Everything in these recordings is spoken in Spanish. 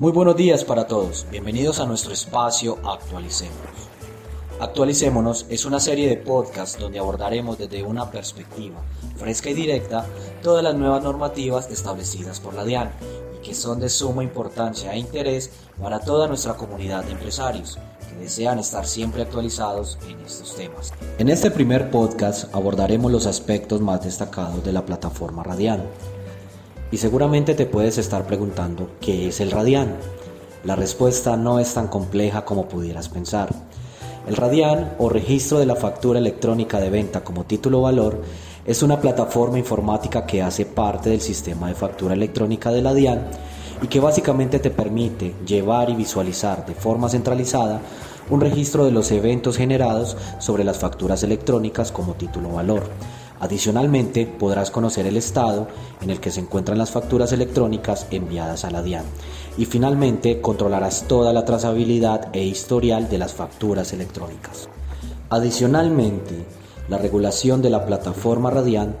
Muy buenos días para todos, bienvenidos a nuestro espacio Actualicémonos. Actualicémonos es una serie de podcasts donde abordaremos desde una perspectiva fresca y directa todas las nuevas normativas establecidas por la DIAN y que son de suma importancia e interés para toda nuestra comunidad de empresarios que desean estar siempre actualizados en estos temas. En este primer podcast abordaremos los aspectos más destacados de la plataforma Radian y seguramente te puedes estar preguntando, ¿qué es el Radian? La respuesta no es tan compleja como pudieras pensar. El Radian o registro de la factura electrónica de venta como título valor es una plataforma informática que hace parte del sistema de factura electrónica de la DIAN y que básicamente te permite llevar y visualizar de forma centralizada un registro de los eventos generados sobre las facturas electrónicas como título valor Adicionalmente, podrás conocer el estado en el que se encuentran las facturas electrónicas enviadas a la DIAN. Y finalmente, controlarás toda la trazabilidad e historial de las facturas electrónicas. Adicionalmente, la regulación de la plataforma Radian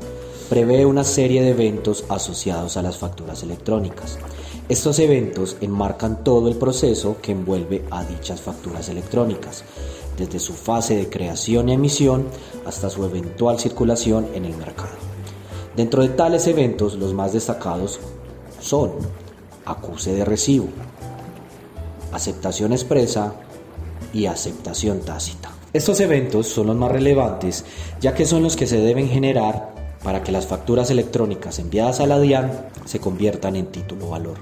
prevé una serie de eventos asociados a las facturas electrónicas. Estos eventos enmarcan todo el proceso que envuelve a dichas facturas electrónicas desde su fase de creación y emisión hasta su eventual circulación en el mercado. Dentro de tales eventos, los más destacados son acuse de recibo, aceptación expresa y aceptación tácita. Estos eventos son los más relevantes ya que son los que se deben generar para que las facturas electrónicas enviadas a la DIAN se conviertan en título valor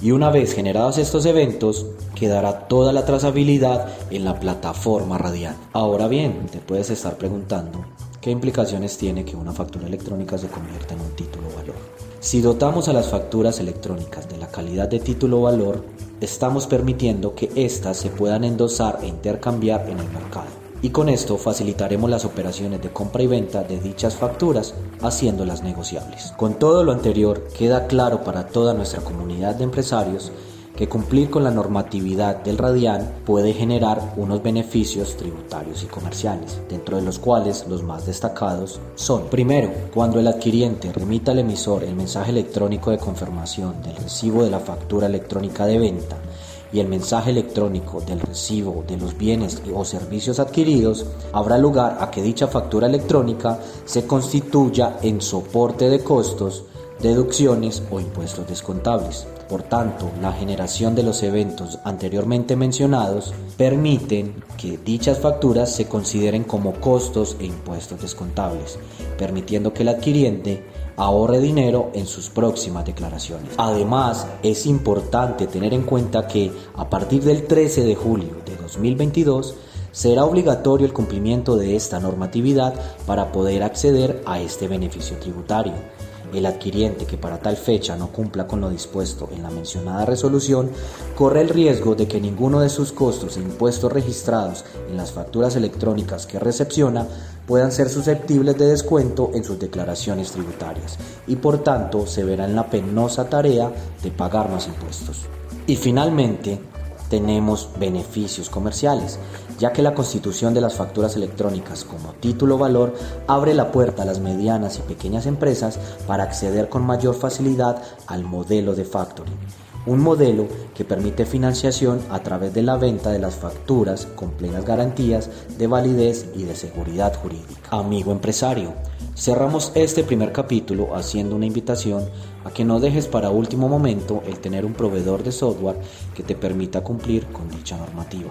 y una vez generados estos eventos, quedará toda la trazabilidad en la plataforma Radian. Ahora bien, te puedes estar preguntando, ¿qué implicaciones tiene que una factura electrónica se convierta en un título valor? Si dotamos a las facturas electrónicas de la calidad de título valor, estamos permitiendo que éstas se puedan endosar e intercambiar en el mercado y con esto facilitaremos las operaciones de compra y venta de dichas facturas haciéndolas negociables. Con todo lo anterior queda claro para toda nuestra comunidad de empresarios que cumplir con la normatividad del Radian puede generar unos beneficios tributarios y comerciales, dentro de los cuales los más destacados son, primero, cuando el adquiriente remita al emisor el mensaje electrónico de confirmación del recibo de la factura electrónica de venta y el mensaje electrónico del recibo de los bienes o servicios adquiridos, habrá lugar a que dicha factura electrónica se constituya en soporte de costos, deducciones o impuestos descontables. Por tanto, la generación de los eventos anteriormente mencionados permiten que dichas facturas se consideren como costos e impuestos descontables, permitiendo que el adquiriente ahorre dinero en sus próximas declaraciones. Además, es importante tener en cuenta que a partir del 13 de julio de 2022 será obligatorio el cumplimiento de esta normatividad para poder acceder a este beneficio tributario. El adquiriente que para tal fecha no cumpla con lo dispuesto en la mencionada resolución corre el riesgo de que ninguno de sus costos e impuestos registrados en las facturas electrónicas que recepciona puedan ser susceptibles de descuento en sus declaraciones tributarias y por tanto se verá en la penosa tarea de pagar más impuestos. Y finalmente, tenemos beneficios comerciales, ya que la constitución de las facturas electrónicas como título valor abre la puerta a las medianas y pequeñas empresas para acceder con mayor facilidad al modelo de factoring un modelo que permite financiación a través de la venta de las facturas con plenas garantías de validez y de seguridad jurídica. Amigo empresario, cerramos este primer capítulo haciendo una invitación a que no dejes para último momento el tener un proveedor de software que te permita cumplir con dicha normativa.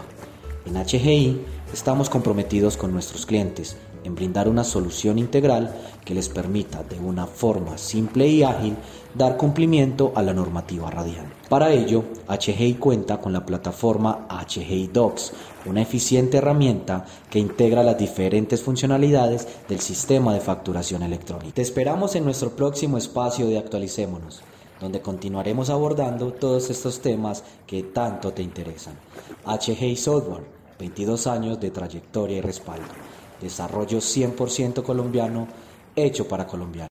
En HGI estamos comprometidos con nuestros clientes en brindar una solución integral que les permita de una forma simple y ágil dar cumplimiento a la normativa radial. Para ello, HGI cuenta con la plataforma HGI Docs, una eficiente herramienta que integra las diferentes funcionalidades del sistema de facturación electrónica. Te esperamos en nuestro próximo espacio de Actualicémonos, donde continuaremos abordando todos estos temas que tanto te interesan. HGI Software, 22 años de trayectoria y respaldo. Desarrollo 100% colombiano, hecho para colombianos.